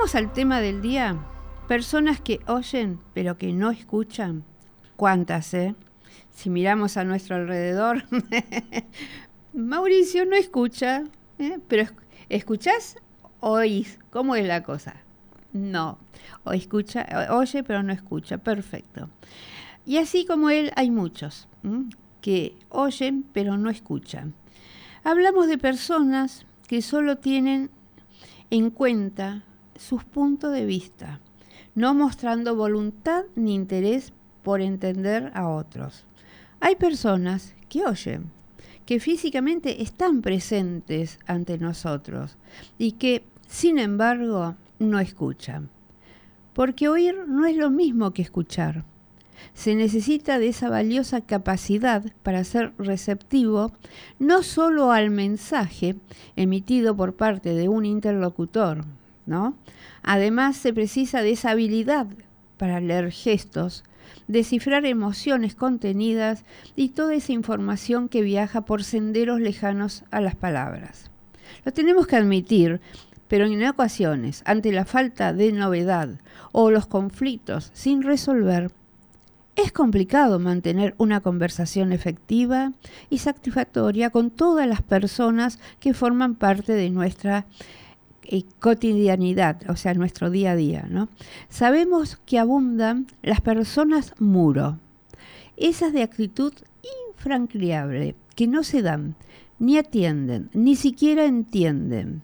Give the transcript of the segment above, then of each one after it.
Al tema del día. Personas que oyen pero que no escuchan. ¿Cuántas, eh? Si miramos a nuestro alrededor, Mauricio no escucha, ¿eh? pero ¿escuchás? Oís. ¿Cómo es la cosa? No. O escucha, oye, pero no escucha. Perfecto. Y así como él, hay muchos que oyen, pero no escuchan. Hablamos de personas que solo tienen en cuenta sus puntos de vista, no mostrando voluntad ni interés por entender a otros. Hay personas que oyen, que físicamente están presentes ante nosotros y que, sin embargo, no escuchan. Porque oír no es lo mismo que escuchar. Se necesita de esa valiosa capacidad para ser receptivo no solo al mensaje emitido por parte de un interlocutor, Además se precisa de esa habilidad para leer gestos, descifrar emociones contenidas y toda esa información que viaja por senderos lejanos a las palabras. Lo tenemos que admitir, pero en ocasiones, ante la falta de novedad o los conflictos sin resolver, es complicado mantener una conversación efectiva y satisfactoria con todas las personas que forman parte de nuestra eh, cotidianidad, o sea, nuestro día a día. ¿no? Sabemos que abundan las personas muro, esas de actitud infranqueable, que no se dan, ni atienden, ni siquiera entienden.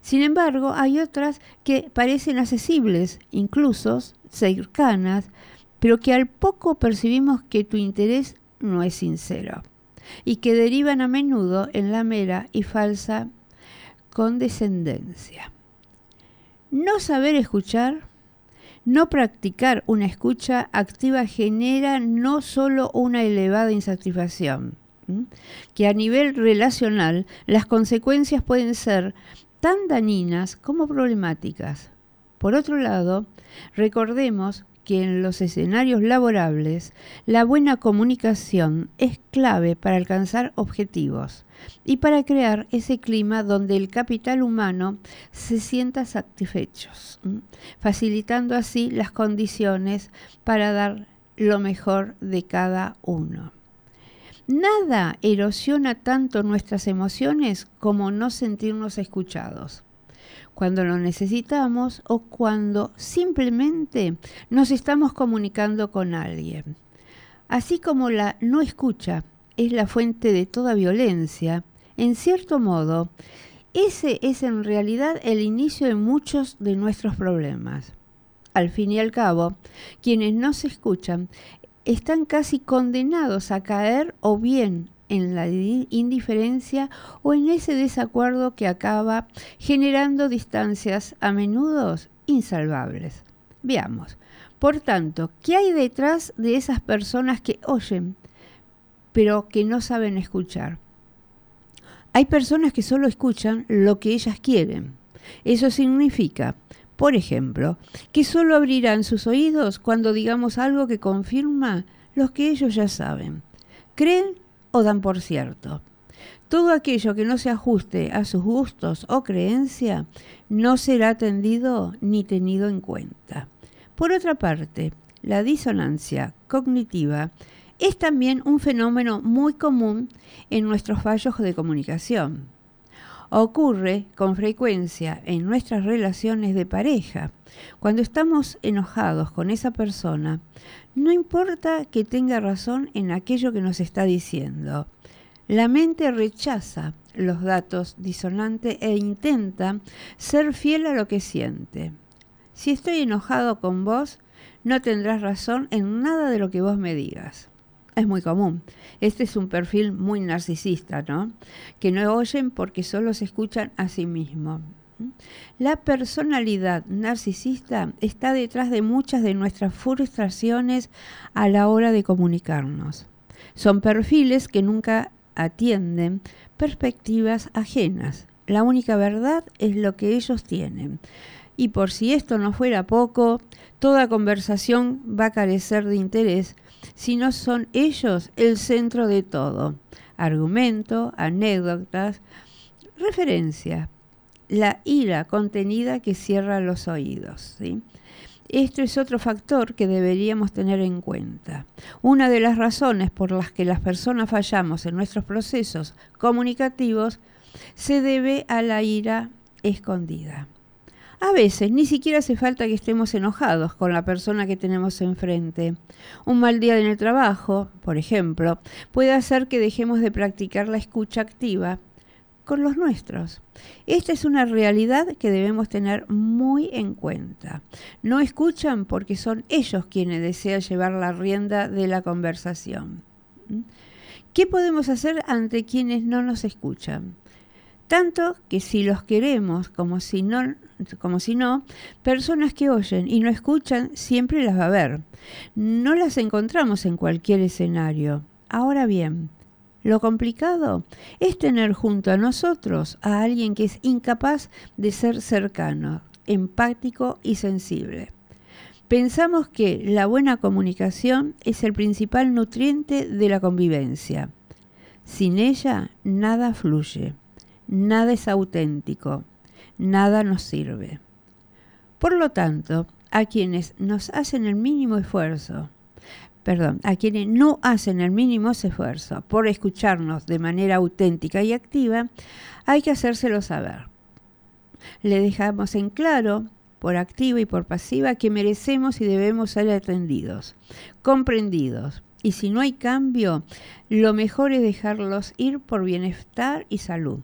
Sin embargo, hay otras que parecen accesibles, incluso cercanas, pero que al poco percibimos que tu interés no es sincero y que derivan a menudo en la mera y falsa condescendencia. No saber escuchar, no practicar una escucha activa genera no solo una elevada insatisfacción, que a nivel relacional las consecuencias pueden ser tan dañinas como problemáticas. Por otro lado, recordemos que en los escenarios laborables la buena comunicación es clave para alcanzar objetivos y para crear ese clima donde el capital humano se sienta satisfecho, facilitando así las condiciones para dar lo mejor de cada uno. Nada erosiona tanto nuestras emociones como no sentirnos escuchados cuando lo necesitamos o cuando simplemente nos estamos comunicando con alguien. Así como la no escucha es la fuente de toda violencia, en cierto modo, ese es en realidad el inicio de muchos de nuestros problemas. Al fin y al cabo, quienes no se escuchan están casi condenados a caer o bien en la indiferencia o en ese desacuerdo que acaba generando distancias a menudo insalvables. Veamos, por tanto, ¿qué hay detrás de esas personas que oyen, pero que no saben escuchar? Hay personas que solo escuchan lo que ellas quieren. Eso significa, por ejemplo, que solo abrirán sus oídos cuando digamos algo que confirma lo que ellos ya saben. Creen dan por cierto. Todo aquello que no se ajuste a sus gustos o creencia no será atendido ni tenido en cuenta. Por otra parte, la disonancia cognitiva es también un fenómeno muy común en nuestros fallos de comunicación. Ocurre con frecuencia en nuestras relaciones de pareja. Cuando estamos enojados con esa persona, no importa que tenga razón en aquello que nos está diciendo. La mente rechaza los datos disonantes e intenta ser fiel a lo que siente. Si estoy enojado con vos, no tendrás razón en nada de lo que vos me digas. Es muy común. Este es un perfil muy narcisista, ¿no? Que no oyen porque solo se escuchan a sí mismos. La personalidad narcisista está detrás de muchas de nuestras frustraciones a la hora de comunicarnos. Son perfiles que nunca atienden perspectivas ajenas. La única verdad es lo que ellos tienen. Y por si esto no fuera poco, toda conversación va a carecer de interés si no son ellos el centro de todo. Argumento, anécdotas, referencias, la ira contenida que cierra los oídos. Esto es otro factor que deberíamos tener en cuenta. Una de las razones por las que las personas fallamos en nuestros procesos comunicativos se debe a la ira escondida. A veces ni siquiera hace falta que estemos enojados con la persona que tenemos enfrente. Un mal día en el trabajo, por ejemplo, puede hacer que dejemos de practicar la escucha activa con los nuestros. Esta es una realidad que debemos tener muy en cuenta. No escuchan porque son ellos quienes desean llevar la rienda de la conversación. ¿Mm? ¿Qué podemos hacer ante quienes no nos escuchan? Tanto que si los queremos como si no, como si no, personas que oyen y no escuchan siempre las va a haber. No las encontramos en cualquier escenario. Ahora bien, lo complicado es tener junto a nosotros a alguien que es incapaz de ser cercano, empático y sensible. Pensamos que la buena comunicación es el principal nutriente de la convivencia. Sin ella, nada fluye nada es auténtico, nada nos sirve. Por lo tanto, a quienes nos hacen el mínimo esfuerzo, perdón, a quienes no hacen el mínimo esfuerzo por escucharnos de manera auténtica y activa, hay que hacérselo saber. Le dejamos en claro, por activa y por pasiva, que merecemos y debemos ser atendidos, comprendidos. Y si no hay cambio, lo mejor es dejarlos ir por bienestar y salud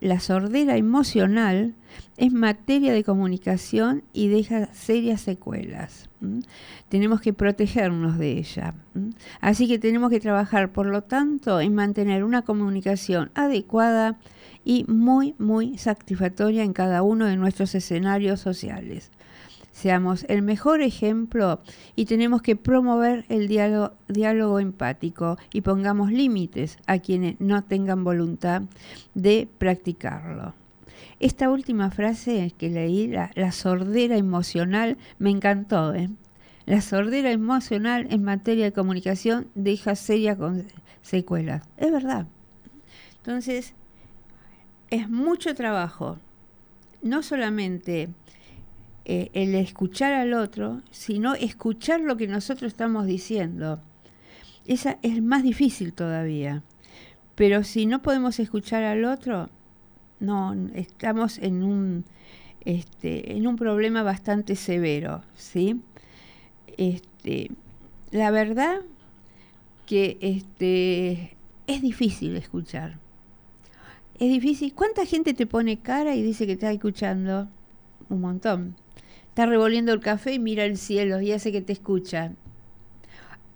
la sordera emocional es materia de comunicación y deja serias secuelas. Tenemos que protegernos de ella. Así que tenemos que trabajar, por lo tanto, en mantener una comunicación adecuada y muy, muy satisfactoria en cada uno de nuestros escenarios sociales seamos el mejor ejemplo y tenemos que promover el diálogo, empático y pongamos límites a quienes no tengan voluntad de practicarlo. Esta última frase que leí, la, sordera emocional, me encantó. ¿eh? La sordera emocional en materia de comunicación deja serias secuelas. Es verdad. Entonces, es mucho trabajo. No solamente eh, el escuchar al otro, sino escuchar lo que nosotros estamos diciendo. Esa es más difícil todavía. Pero si no podemos escuchar al otro, no, estamos en un, este, en un problema bastante severo, ¿sí? Este, la verdad que este, es difícil escuchar. Es difícil. ¿Cuánta gente te pone cara y dice que está escuchando? Un montón está revolviendo el café y mira el cielo y hace que te escucha.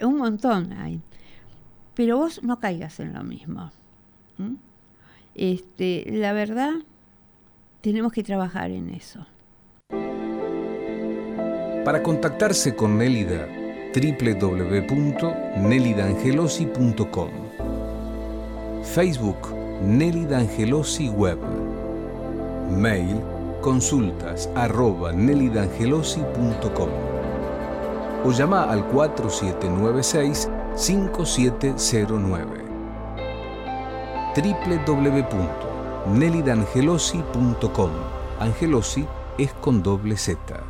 Un montón hay. Pero vos no caigas en lo mismo. Este, la verdad, tenemos que trabajar en eso. Para contactarse con Nélida, www.nelidangelosi.com Facebook Nélida Angelosi Web Mail consultas arroba nelidangelosi.com o llama al 4796-5709 www.nelidangelosi.com Angelosi es con doble Z.